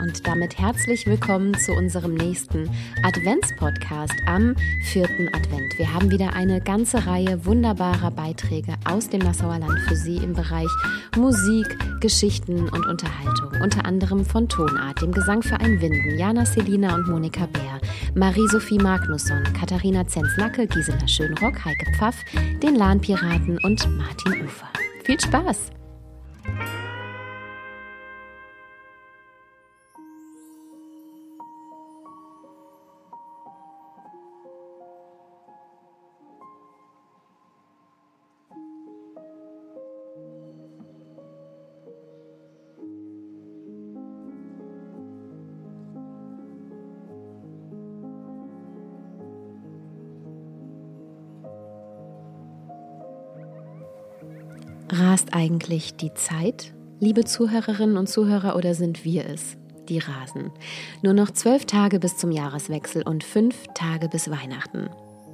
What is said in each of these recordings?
Und damit herzlich willkommen zu unserem nächsten Adventspodcast am vierten Advent. Wir haben wieder eine ganze Reihe wunderbarer Beiträge aus dem Nassauer Land für Sie im Bereich Musik, Geschichten und Unterhaltung. Unter anderem von Tonart, dem Gesangverein Winden, Jana Selina und Monika Bär, Marie-Sophie Magnusson, Katharina Zenz-Lacke, Gisela Schönrock, Heike Pfaff, den Lahnpiraten und Martin Ufer. Viel Spaß! Rast eigentlich die Zeit, liebe Zuhörerinnen und Zuhörer, oder sind wir es, die rasen? Nur noch zwölf Tage bis zum Jahreswechsel und fünf Tage bis Weihnachten.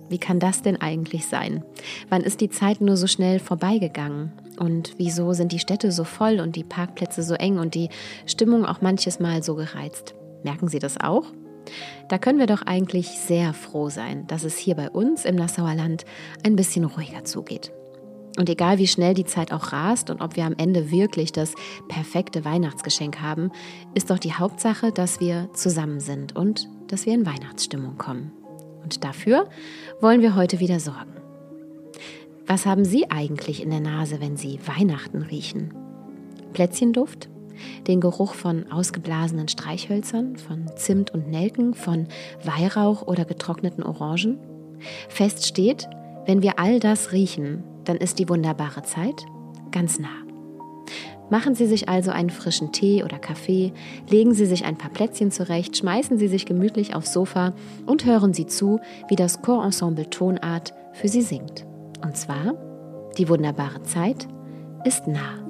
Wie kann das denn eigentlich sein? Wann ist die Zeit nur so schnell vorbeigegangen? Und wieso sind die Städte so voll und die Parkplätze so eng und die Stimmung auch manches Mal so gereizt? Merken Sie das auch? Da können wir doch eigentlich sehr froh sein, dass es hier bei uns im Nassauer Land ein bisschen ruhiger zugeht. Und egal wie schnell die Zeit auch rast und ob wir am Ende wirklich das perfekte Weihnachtsgeschenk haben, ist doch die Hauptsache, dass wir zusammen sind und dass wir in Weihnachtsstimmung kommen. Und dafür wollen wir heute wieder sorgen. Was haben Sie eigentlich in der Nase, wenn Sie Weihnachten riechen? Plätzchenduft? Den Geruch von ausgeblasenen Streichhölzern, von Zimt und Nelken, von Weihrauch oder getrockneten Orangen? Fest steht, wenn wir all das riechen, dann ist die wunderbare Zeit ganz nah. Machen Sie sich also einen frischen Tee oder Kaffee, legen Sie sich ein paar Plätzchen zurecht, schmeißen Sie sich gemütlich aufs Sofa und hören Sie zu, wie das Chorensemble Tonart für Sie singt. Und zwar, die wunderbare Zeit ist nah.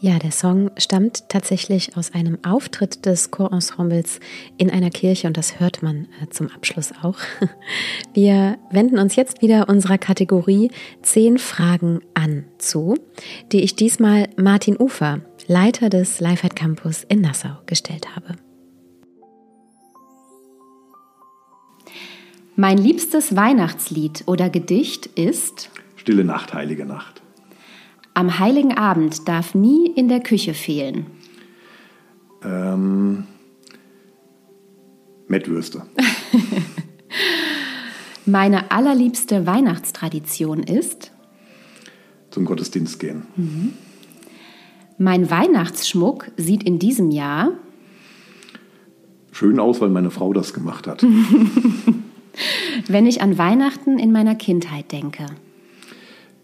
Ja, der Song stammt tatsächlich aus einem Auftritt des Chorensembles in einer Kirche und das hört man äh, zum Abschluss auch. Wir wenden uns jetzt wieder unserer Kategorie 10 Fragen an zu, die ich diesmal Martin Ufer, Leiter des Lifehead Campus in Nassau, gestellt habe. Mein liebstes Weihnachtslied oder Gedicht ist Stille Nacht, heilige Nacht. Am heiligen Abend darf nie in der Küche fehlen. Ähm, Mettwürste. Meine allerliebste Weihnachtstradition ist zum Gottesdienst gehen. Mhm. Mein Weihnachtsschmuck sieht in diesem Jahr schön aus, weil meine Frau das gemacht hat. Wenn ich an Weihnachten in meiner Kindheit denke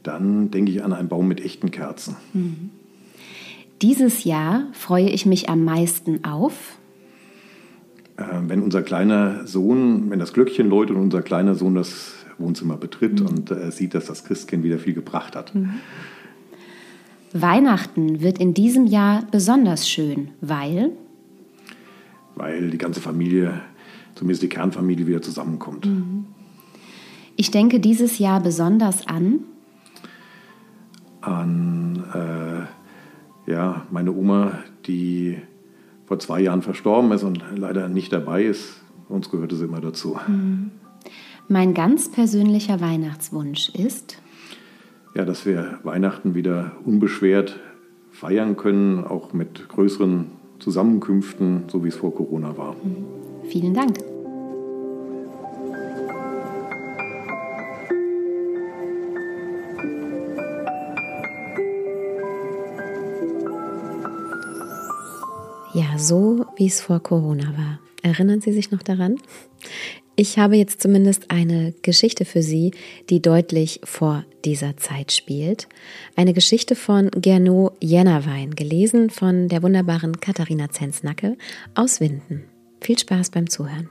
dann denke ich an einen Baum mit echten Kerzen. Mhm. Dieses Jahr freue ich mich am meisten auf. Äh, wenn unser kleiner Sohn, wenn das Glöckchen läutet und unser kleiner Sohn das Wohnzimmer betritt mhm. und äh, sieht, dass das Christkind wieder viel gebracht hat. Mhm. Weihnachten wird in diesem Jahr besonders schön, weil? Weil die ganze Familie, zumindest die Kernfamilie, wieder zusammenkommt. Mhm. Ich denke dieses Jahr besonders an an äh, ja, meine Oma, die vor zwei Jahren verstorben ist und leider nicht dabei ist. Uns gehörte sie immer dazu. Mhm. Mein ganz persönlicher Weihnachtswunsch ist? Ja, dass wir Weihnachten wieder unbeschwert feiern können, auch mit größeren Zusammenkünften, so wie es vor Corona war. Mhm. Vielen Dank. So wie es vor Corona war. Erinnern Sie sich noch daran? Ich habe jetzt zumindest eine Geschichte für Sie, die deutlich vor dieser Zeit spielt. Eine Geschichte von Gernot Jennerwein, gelesen von der wunderbaren Katharina Zenznacke aus Winden. Viel Spaß beim Zuhören.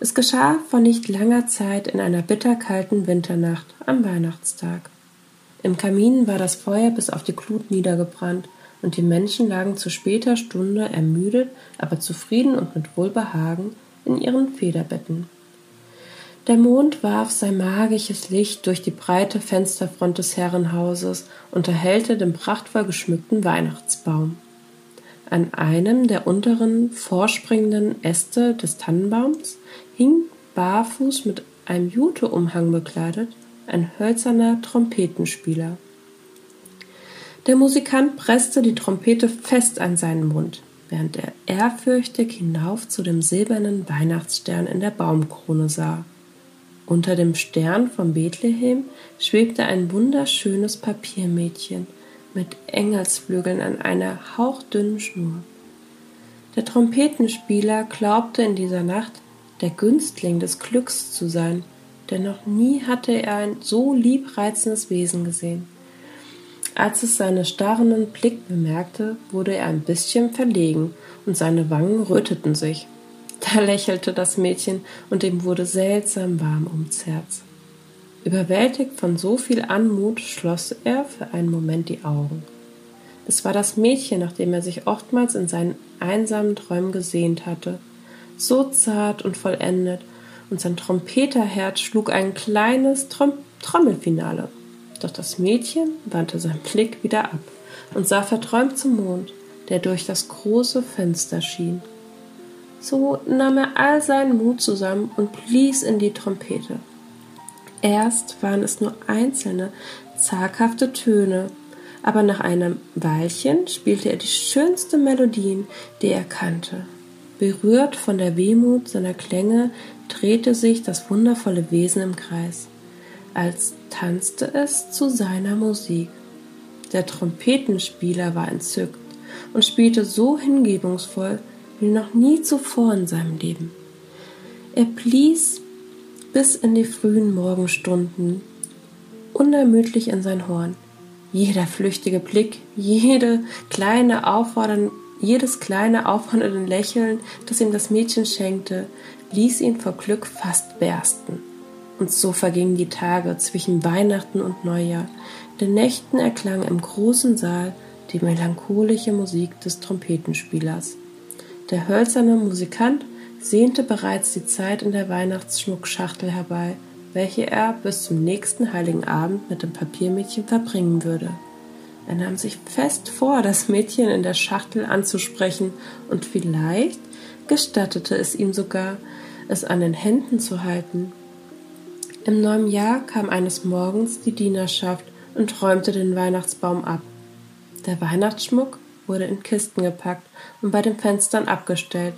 Es geschah vor nicht langer Zeit in einer bitterkalten Winternacht am Weihnachtstag. Im Kamin war das Feuer bis auf die Glut niedergebrannt und die Menschen lagen zu später Stunde ermüdet, aber zufrieden und mit Wohlbehagen in ihren Federbetten. Der Mond warf sein magisches Licht durch die breite Fensterfront des Herrenhauses und erhellte den prachtvoll geschmückten Weihnachtsbaum. An einem der unteren vorspringenden Äste des Tannenbaums hing barfuß mit einem Juteumhang bekleidet ein hölzerner Trompetenspieler. Der Musikant presste die Trompete fest an seinen Mund, während er ehrfürchtig hinauf zu dem silbernen Weihnachtsstern in der Baumkrone sah. Unter dem Stern von Bethlehem schwebte ein wunderschönes Papiermädchen mit Engelsflügeln an einer hauchdünnen Schnur. Der Trompetenspieler glaubte in dieser Nacht der Günstling des Glücks zu sein, denn noch nie hatte er ein so liebreizendes Wesen gesehen. Als es seinen starrenden Blick bemerkte, wurde er ein bisschen verlegen und seine Wangen röteten sich. Da lächelte das Mädchen und ihm wurde seltsam warm ums Herz. Überwältigt von so viel Anmut schloss er für einen Moment die Augen. Es war das Mädchen, nach dem er sich oftmals in seinen einsamen Träumen gesehnt hatte. So zart und vollendet, und sein Trompeterherz schlug ein kleines Trom Trommelfinale. Doch das Mädchen wandte seinen Blick wieder ab und sah verträumt zum Mond, der durch das große Fenster schien. So nahm er all seinen Mut zusammen und blies in die Trompete. Erst waren es nur einzelne, zaghafte Töne, aber nach einem Weilchen spielte er die schönste Melodien, die er kannte. Berührt von der Wehmut seiner Klänge drehte sich das wundervolle Wesen im Kreis als tanzte es zu seiner Musik. Der Trompetenspieler war entzückt und spielte so hingebungsvoll wie noch nie zuvor in seinem Leben. Er blies bis in die frühen Morgenstunden unermüdlich in sein Horn. Jeder flüchtige Blick, jede kleine auffordernde, jedes kleine auffordernde Lächeln, das ihm das Mädchen schenkte, ließ ihn vor Glück fast bersten Und so vergingen die Tage zwischen Weihnachten und Neujahr. Den Nächten erklang im großen Saal die melancholische Musik des Trompetenspielers. Der hölzerne Musikant sehnte bereits die Zeit in der Weihnachtsschmuckschachtel herbei, welche er bis zum nächsten heiligen Abend mit dem Papiermädchen verbringen würde. Er nahm sich fest vor, das Mädchen in der Schachtel anzusprechen, und vielleicht gestattete es ihm sogar, es an den Händen zu halten. Im neuen Jahr kam eines Morgens die Dienerschaft und räumte den Weihnachtsbaum ab. Der Weihnachtsschmuck wurde in Kisten gepackt und bei den Fenstern abgestellt.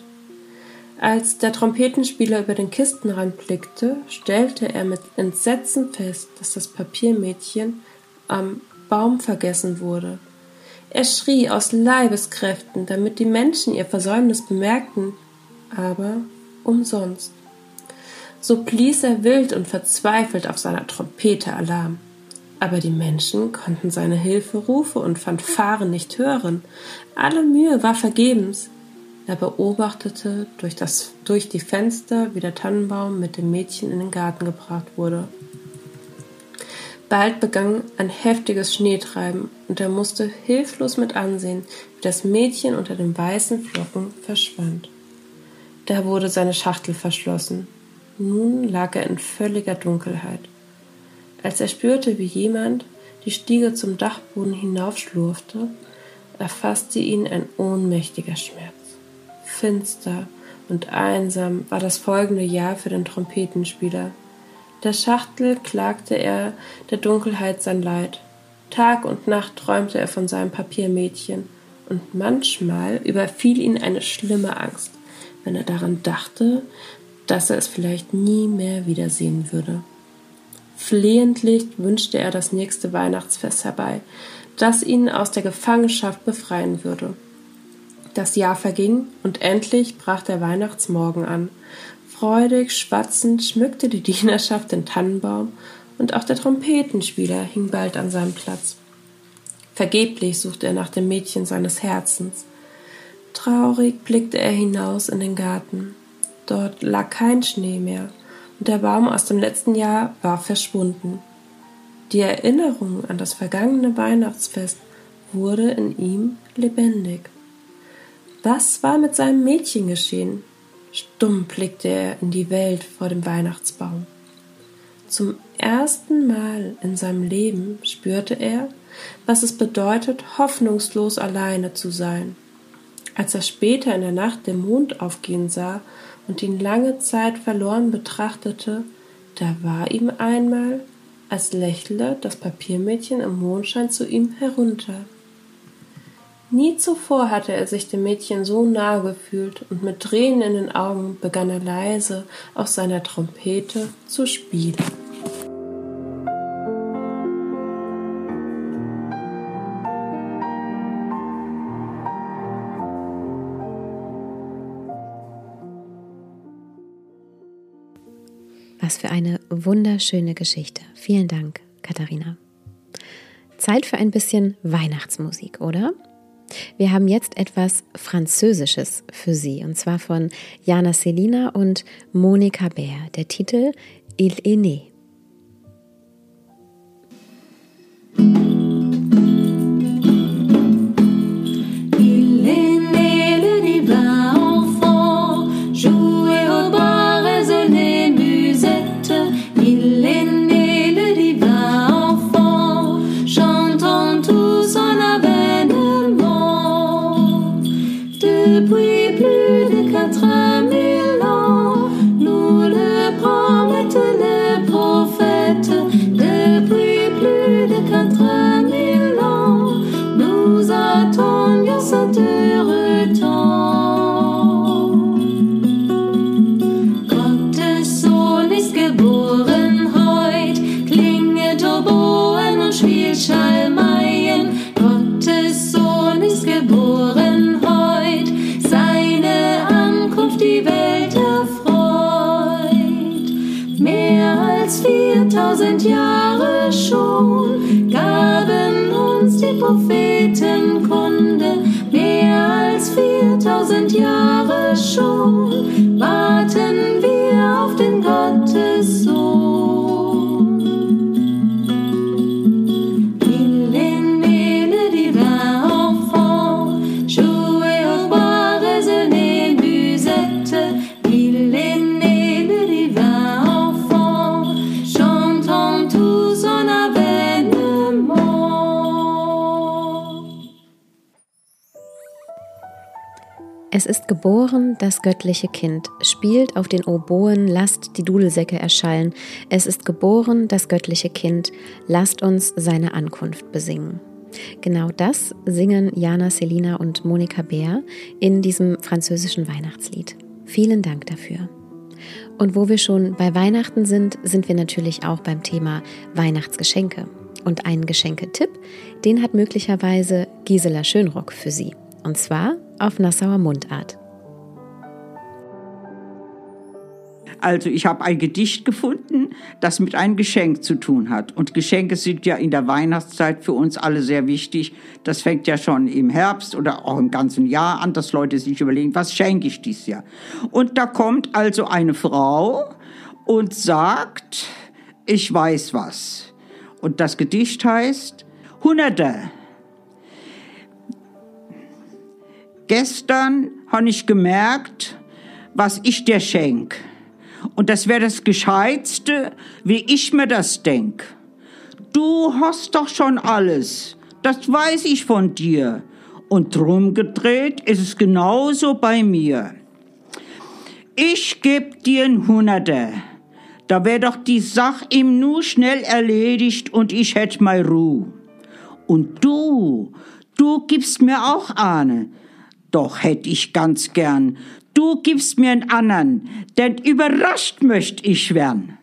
Als der Trompetenspieler über den Kistenrand blickte, stellte er mit Entsetzen fest, dass das Papiermädchen am Baum vergessen wurde. Er schrie aus Leibeskräften, damit die Menschen ihr Versäumnis bemerkten, aber umsonst. So blies er wild und verzweifelt auf seiner Trompete Alarm. Aber die Menschen konnten seine Hilferufe und Fanfaren nicht hören. Alle Mühe war vergebens. Er beobachtete durch, das, durch die Fenster, wie der Tannenbaum mit dem Mädchen in den Garten gebracht wurde. Bald begann ein heftiges Schneetreiben, und er musste hilflos mit ansehen, wie das Mädchen unter den weißen Flocken verschwand. Da wurde seine Schachtel verschlossen. Nun lag er in völliger Dunkelheit. Als er spürte, wie jemand die Stiege zum Dachboden hinaufschlurfte, erfasste ihn ein ohnmächtiger Schmerz finster und einsam war das folgende Jahr für den Trompetenspieler. Der Schachtel klagte er der Dunkelheit sein Leid. Tag und Nacht träumte er von seinem Papiermädchen, und manchmal überfiel ihn eine schlimme Angst, wenn er daran dachte, dass er es vielleicht nie mehr wiedersehen würde. Flehentlich wünschte er das nächste Weihnachtsfest herbei, das ihn aus der Gefangenschaft befreien würde. Das Jahr verging und endlich brach der Weihnachtsmorgen an. Freudig schwatzend schmückte die Dienerschaft den Tannenbaum und auch der Trompetenspieler hing bald an seinem Platz. Vergeblich suchte er nach dem Mädchen seines Herzens. Traurig blickte er hinaus in den Garten. Dort lag kein Schnee mehr, und der Baum aus dem letzten Jahr war verschwunden. Die Erinnerung an das vergangene Weihnachtsfest wurde in ihm lebendig. Was war mit seinem Mädchen geschehen? Stumm blickte er in die Welt vor dem Weihnachtsbaum. Zum ersten Mal in seinem Leben spürte er, was es bedeutet, hoffnungslos alleine zu sein. Als er später in der Nacht den Mond aufgehen sah und ihn lange Zeit verloren betrachtete, da war ihm einmal, als lächle das Papiermädchen im Mondschein zu ihm herunter. Nie zuvor hatte er sich dem Mädchen so nahe gefühlt, und mit Tränen in den Augen begann er leise auf seiner Trompete zu spielen. Was für eine wunderschöne Geschichte. Vielen Dank, Katharina. Zeit für ein bisschen Weihnachtsmusik, oder? Wir haben jetzt etwas Französisches für Sie, und zwar von Jana Selina und Monika Bär. Der Titel Il est né. Es ist geboren das göttliche Kind, spielt auf den Oboen, lasst die Dudelsäcke erschallen. Es ist geboren das göttliche Kind, lasst uns seine Ankunft besingen. Genau das singen Jana Selina und Monika Bär in diesem französischen Weihnachtslied. Vielen Dank dafür. Und wo wir schon bei Weihnachten sind, sind wir natürlich auch beim Thema Weihnachtsgeschenke. Und einen Geschenketipp, den hat möglicherweise Gisela Schönrock für Sie. Und zwar auf Nassauer Mundart. Also ich habe ein Gedicht gefunden, das mit einem Geschenk zu tun hat. Und Geschenke sind ja in der Weihnachtszeit für uns alle sehr wichtig. Das fängt ja schon im Herbst oder auch im ganzen Jahr an, dass Leute sich überlegen, was schenke ich dieses Jahr. Und da kommt also eine Frau und sagt, ich weiß was. Und das Gedicht heißt Hunderte. Gestern habe ich gemerkt, was ich dir schenk. Und das wäre das Gescheitste, wie ich mir das denk. Du hast doch schon alles, das weiß ich von dir. Und drum gedreht ist es genauso bei mir. Ich geb dir ein Hunderter. Da wär doch die Sach ihm nur schnell erledigt und ich hätt mal Ruh. Und du, du gibst mir auch eine. Doch hätt ich ganz gern, du gibst mir einen anderen, denn überrascht möcht ich werden.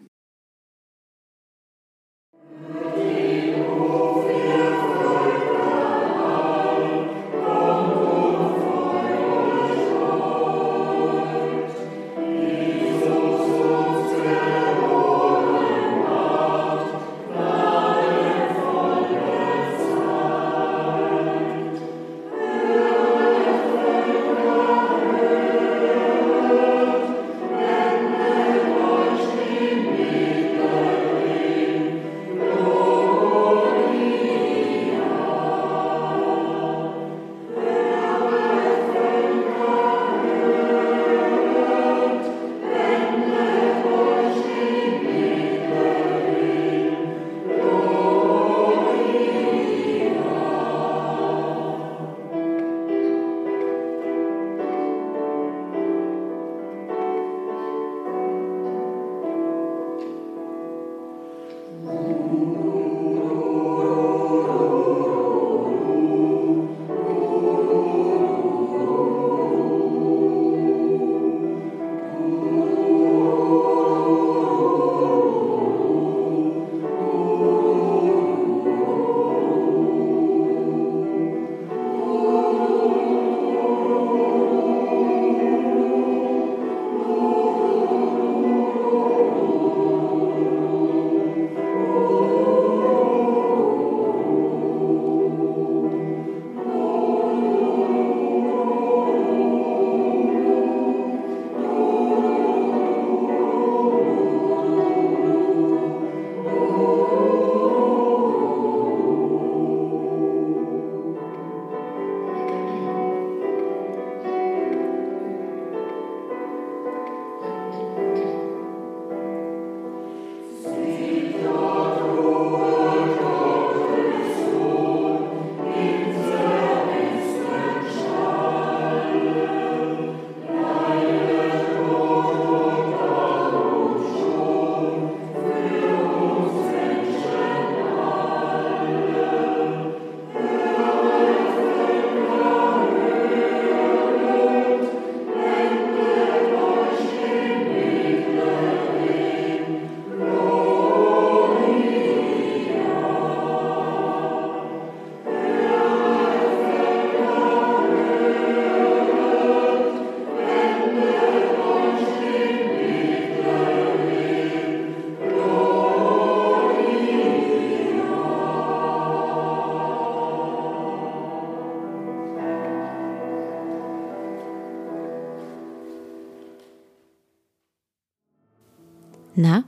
Na,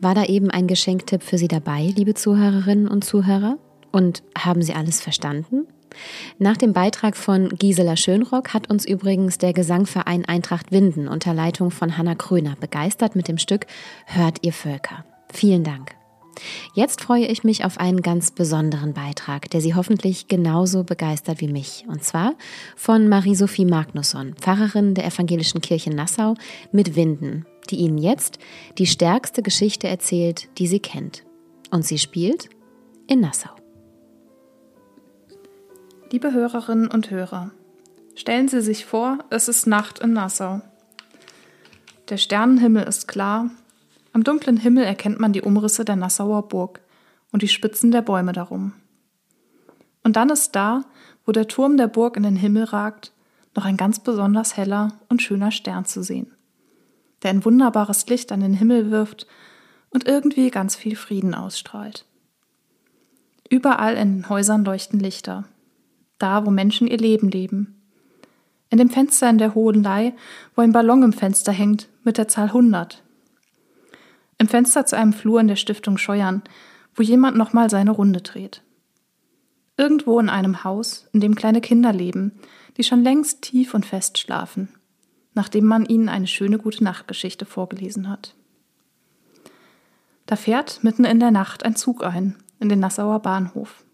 war da eben ein Geschenktipp für Sie dabei, liebe Zuhörerinnen und Zuhörer? Und haben Sie alles verstanden? Nach dem Beitrag von Gisela Schönrock hat uns übrigens der Gesangverein Eintracht Winden unter Leitung von Hanna Kröner begeistert mit dem Stück Hört ihr Völker. Vielen Dank. Jetzt freue ich mich auf einen ganz besonderen Beitrag, der Sie hoffentlich genauso begeistert wie mich. Und zwar von Marie-Sophie Magnusson, Pfarrerin der Evangelischen Kirche Nassau mit Winden, die Ihnen jetzt die stärkste Geschichte erzählt, die sie kennt. Und sie spielt in Nassau. Liebe Hörerinnen und Hörer, stellen Sie sich vor, es ist Nacht in Nassau. Der Sternenhimmel ist klar, am dunklen Himmel erkennt man die Umrisse der Nassauer Burg und die Spitzen der Bäume darum. Und dann ist da, wo der Turm der Burg in den Himmel ragt, noch ein ganz besonders heller und schöner Stern zu sehen, der ein wunderbares Licht an den Himmel wirft und irgendwie ganz viel Frieden ausstrahlt. Überall in den Häusern leuchten Lichter, da wo Menschen ihr Leben leben. In dem Fenster in der Hohenlei, wo ein Ballon im Fenster hängt mit der Zahl 100, im Fenster zu einem Flur in der Stiftung Scheuern, wo jemand nochmal seine Runde dreht. Irgendwo in einem Haus, in dem kleine Kinder leben, die schon längst tief und fest schlafen, nachdem man ihnen eine schöne gute Nachtgeschichte vorgelesen hat. Da fährt mitten in der Nacht ein Zug ein, in den Nassauer Bahnhof.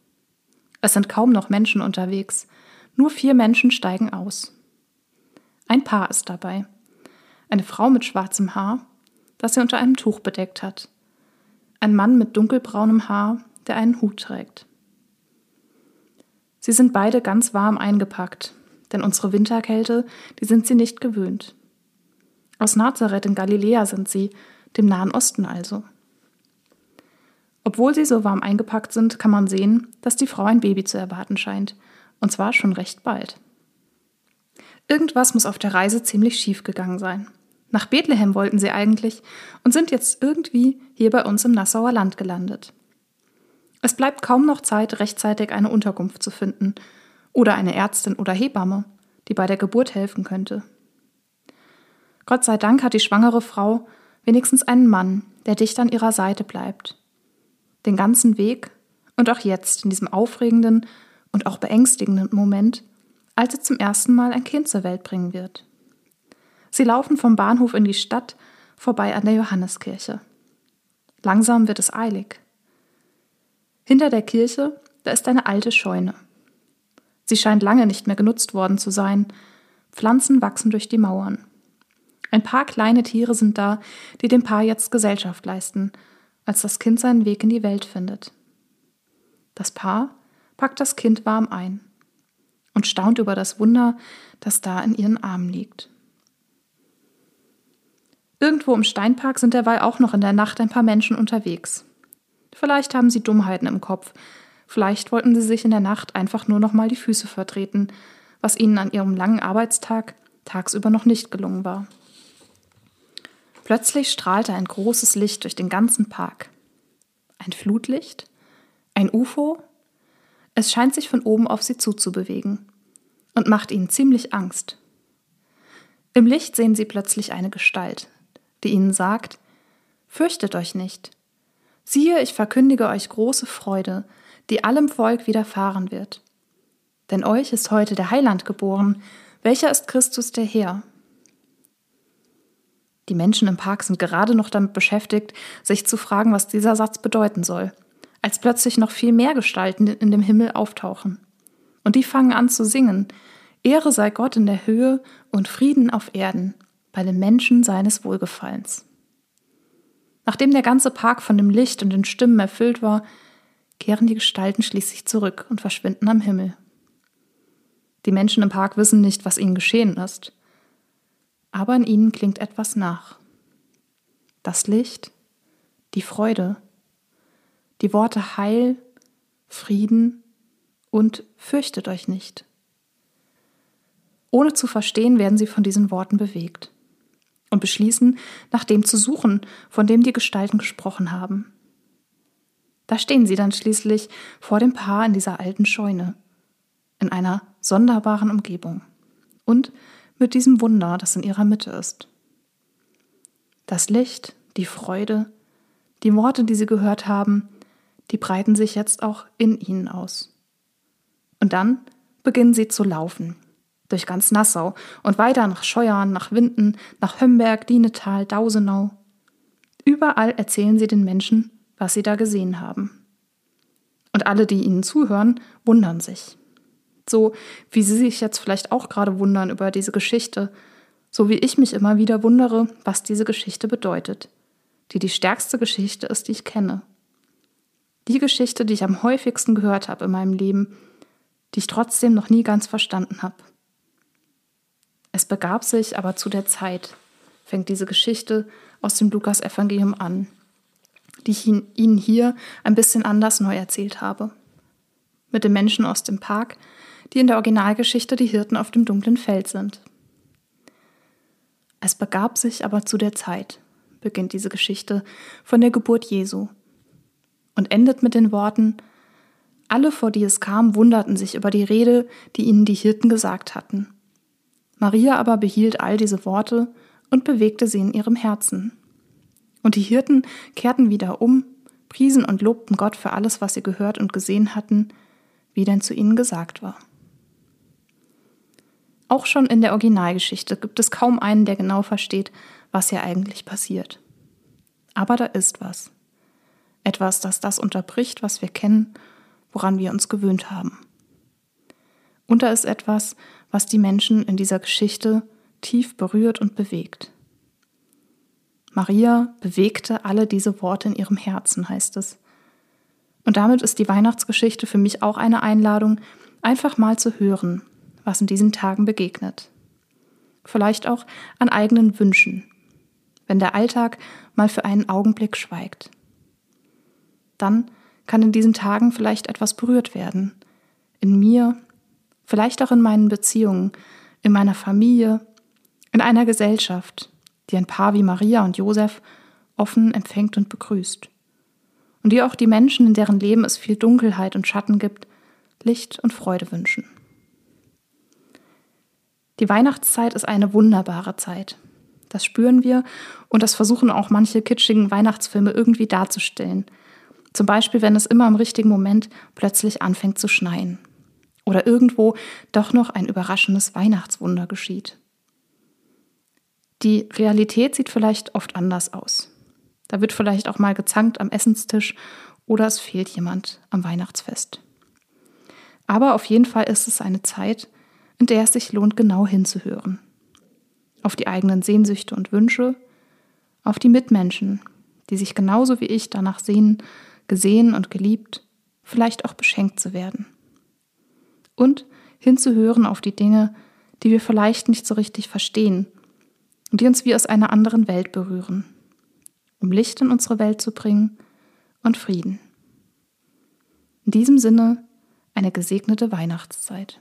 Es sind kaum noch Menschen unterwegs, nur vier Menschen steigen aus. Ein Paar ist dabei. Eine Frau mit schwarzem Haar das sie unter einem Tuch bedeckt hat. Ein Mann mit dunkelbraunem Haar, der einen Hut trägt. Sie sind beide ganz warm eingepackt, denn unsere Winterkälte, die sind sie nicht gewöhnt. Aus Nazareth in Galiläa sind sie, dem Nahen Osten also. Obwohl sie so warm eingepackt sind, kann man sehen, dass die Frau ein Baby zu erwarten scheint, und zwar schon recht bald. Irgendwas muss auf der Reise ziemlich schief gegangen sein. Nach Bethlehem wollten sie eigentlich und sind jetzt irgendwie hier bei uns im Nassauer Land gelandet. Es bleibt kaum noch Zeit, rechtzeitig eine Unterkunft zu finden oder eine Ärztin oder Hebamme, die bei der Geburt helfen könnte. Gott sei Dank hat die schwangere Frau wenigstens einen Mann, der dicht an ihrer Seite bleibt. Den ganzen Weg und auch jetzt in diesem aufregenden und auch beängstigenden Moment, als sie zum ersten Mal ein Kind zur Welt bringen wird. Sie laufen vom Bahnhof in die Stadt, vorbei an der Johanneskirche. Langsam wird es eilig. Hinter der Kirche, da ist eine alte Scheune. Sie scheint lange nicht mehr genutzt worden zu sein. Pflanzen wachsen durch die Mauern. Ein paar kleine Tiere sind da, die dem Paar jetzt Gesellschaft leisten, als das Kind seinen Weg in die Welt findet. Das Paar packt das Kind warm ein und staunt über das Wunder, das da in ihren Armen liegt. Irgendwo im Steinpark sind derweil auch noch in der Nacht ein paar Menschen unterwegs. Vielleicht haben sie Dummheiten im Kopf. Vielleicht wollten sie sich in der Nacht einfach nur noch mal die Füße vertreten, was ihnen an ihrem langen Arbeitstag tagsüber noch nicht gelungen war. Plötzlich strahlte ein großes Licht durch den ganzen Park. Ein Flutlicht? Ein UFO? Es scheint sich von oben auf sie zuzubewegen und macht ihnen ziemlich Angst. Im Licht sehen sie plötzlich eine Gestalt, die ihnen sagt, Fürchtet euch nicht. Siehe, ich verkündige euch große Freude, die allem Volk widerfahren wird. Denn euch ist heute der Heiland geboren, welcher ist Christus der Herr. Die Menschen im Park sind gerade noch damit beschäftigt, sich zu fragen, was dieser Satz bedeuten soll, als plötzlich noch viel mehr Gestalten in dem Himmel auftauchen. Und die fangen an zu singen, Ehre sei Gott in der Höhe und Frieden auf Erden bei den Menschen seines Wohlgefallens. Nachdem der ganze Park von dem Licht und den Stimmen erfüllt war, kehren die Gestalten schließlich zurück und verschwinden am Himmel. Die Menschen im Park wissen nicht, was ihnen geschehen ist, aber in ihnen klingt etwas nach. Das Licht, die Freude, die Worte Heil, Frieden und fürchtet euch nicht. Ohne zu verstehen, werden sie von diesen Worten bewegt und beschließen, nach dem zu suchen, von dem die Gestalten gesprochen haben. Da stehen sie dann schließlich vor dem Paar in dieser alten Scheune, in einer sonderbaren Umgebung und mit diesem Wunder, das in ihrer Mitte ist. Das Licht, die Freude, die Worte, die sie gehört haben, die breiten sich jetzt auch in ihnen aus. Und dann beginnen sie zu laufen durch ganz Nassau und weiter nach Scheuern, nach Winden, nach Hömberg, Dienetal, Dausenau. Überall erzählen sie den Menschen was sie da gesehen haben. Und alle, die ihnen zuhören, wundern sich. So wie sie sich jetzt vielleicht auch gerade wundern über diese Geschichte, so wie ich mich immer wieder wundere, was diese Geschichte bedeutet, die die stärkste Geschichte ist, die ich kenne. Die Geschichte, die ich am häufigsten gehört habe in meinem Leben, die ich trotzdem noch nie ganz verstanden habe. Es begab sich aber zu der Zeit, fängt diese Geschichte aus dem Lukas-Evangelium an, die ich Ihnen hier ein bisschen anders neu erzählt habe. Mit den Menschen aus dem Park, die in der Originalgeschichte die Hirten auf dem dunklen Feld sind. Es begab sich aber zu der Zeit, beginnt diese Geschichte von der Geburt Jesu und endet mit den Worten, alle, vor die es kam, wunderten sich über die Rede, die ihnen die Hirten gesagt hatten. Maria aber behielt all diese Worte und bewegte sie in ihrem Herzen. Und die Hirten kehrten wieder um, priesen und lobten Gott für alles, was sie gehört und gesehen hatten, wie denn zu ihnen gesagt war. Auch schon in der Originalgeschichte gibt es kaum einen, der genau versteht, was hier eigentlich passiert. Aber da ist was. Etwas, das das unterbricht, was wir kennen, woran wir uns gewöhnt haben. Und da ist etwas, was die Menschen in dieser Geschichte tief berührt und bewegt. Maria bewegte alle diese Worte in ihrem Herzen, heißt es. Und damit ist die Weihnachtsgeschichte für mich auch eine Einladung, einfach mal zu hören, was in diesen Tagen begegnet. Vielleicht auch an eigenen Wünschen, wenn der Alltag mal für einen Augenblick schweigt. Dann kann in diesen Tagen vielleicht etwas berührt werden. In mir, vielleicht auch in meinen Beziehungen, in meiner Familie, in einer Gesellschaft, die ein Paar wie Maria und Josef offen empfängt und begrüßt. Und die auch die Menschen, in deren Leben es viel Dunkelheit und Schatten gibt, Licht und Freude wünschen. Die Weihnachtszeit ist eine wunderbare Zeit. Das spüren wir und das versuchen auch manche kitschigen Weihnachtsfilme irgendwie darzustellen. Zum Beispiel, wenn es immer im richtigen Moment plötzlich anfängt zu schneien. Oder irgendwo doch noch ein überraschendes Weihnachtswunder geschieht. Die Realität sieht vielleicht oft anders aus. Da wird vielleicht auch mal gezankt am Essenstisch oder es fehlt jemand am Weihnachtsfest. Aber auf jeden Fall ist es eine Zeit, in der es sich lohnt, genau hinzuhören. Auf die eigenen Sehnsüchte und Wünsche, auf die Mitmenschen, die sich genauso wie ich danach sehnen, gesehen und geliebt, vielleicht auch beschenkt zu werden. Und hinzuhören auf die Dinge, die wir vielleicht nicht so richtig verstehen und die uns wie aus einer anderen Welt berühren, um Licht in unsere Welt zu bringen und Frieden. In diesem Sinne eine gesegnete Weihnachtszeit.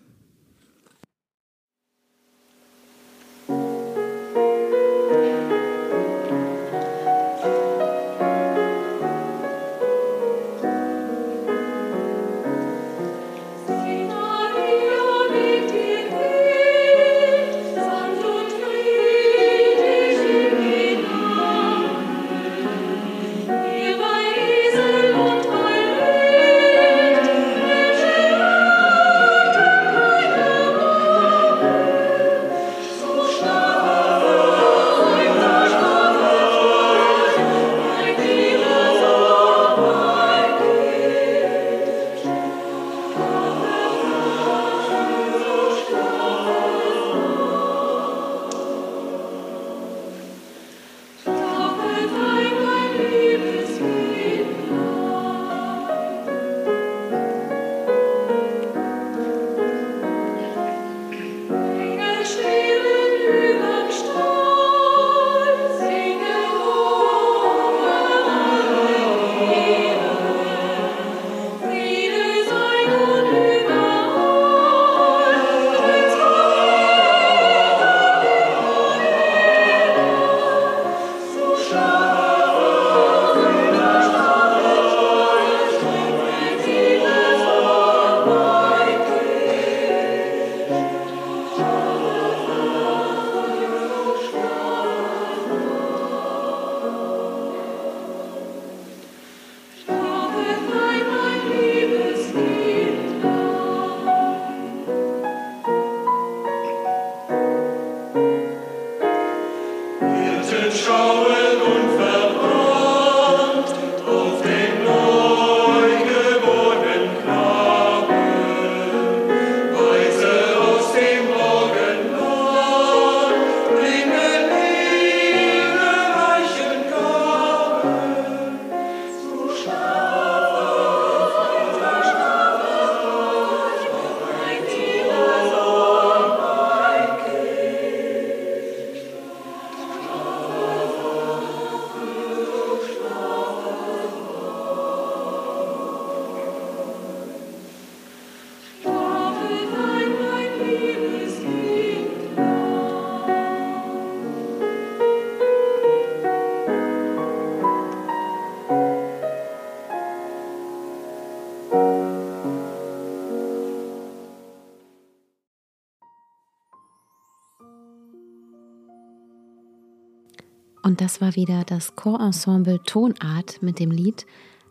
Und das war wieder das Chorensemble Tonart mit dem Lied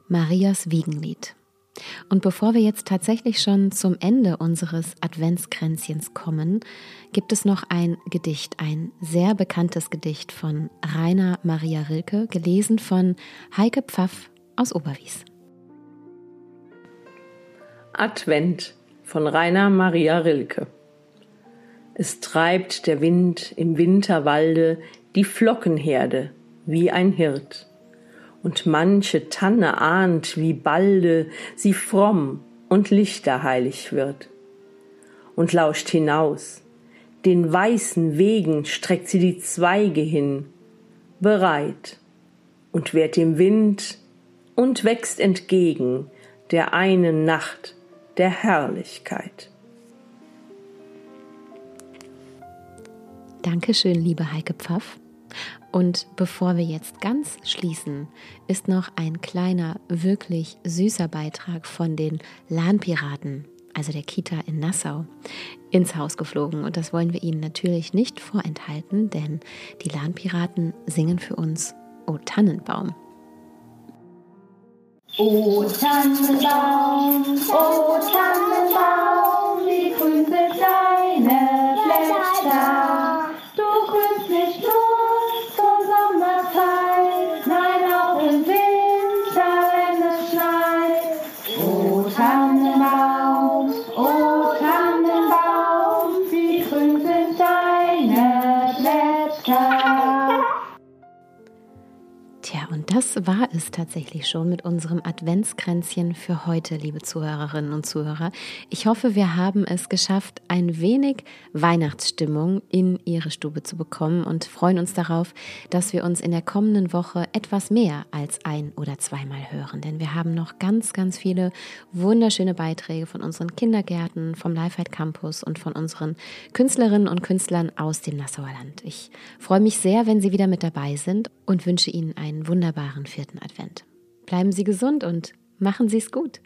Marias Wiegenlied. Und bevor wir jetzt tatsächlich schon zum Ende unseres Adventskränzchens kommen, gibt es noch ein Gedicht, ein sehr bekanntes Gedicht von Rainer Maria Rilke, gelesen von Heike Pfaff aus Oberwies. Advent von Rainer Maria Rilke. Es treibt der Wind im Winterwalde die Flockenherde wie ein Hirt. Und manche Tanne ahnt, wie balde sie fromm und lichterheilig wird. Und lauscht hinaus, den weißen Wegen streckt sie die Zweige hin, bereit, und wehrt dem Wind und wächst entgegen der einen Nacht der Herrlichkeit. Dankeschön, liebe Heike Pfaff. Und bevor wir jetzt ganz schließen, ist noch ein kleiner, wirklich süßer Beitrag von den Lahnpiraten, also der Kita in Nassau, ins Haus geflogen. Und das wollen wir Ihnen natürlich nicht vorenthalten, denn die Lahnpiraten singen für uns O Tannenbaum. O Tannenbaum, o Tannenbaum, wie grün sind deine Blätter. Das war es tatsächlich schon mit unserem Adventskränzchen für heute, liebe Zuhörerinnen und Zuhörer. Ich hoffe, wir haben es geschafft, ein wenig Weihnachtsstimmung in Ihre Stube zu bekommen und freuen uns darauf, dass wir uns in der kommenden Woche etwas mehr als ein oder zweimal hören. Denn wir haben noch ganz, ganz viele wunderschöne Beiträge von unseren Kindergärten, vom Lifeheit Campus und von unseren Künstlerinnen und Künstlern aus dem Nassauer Land. Ich freue mich sehr, wenn Sie wieder mit dabei sind und wünsche Ihnen einen wunderbaren vierten Advent. Bleiben Sie gesund und machen Sie es gut.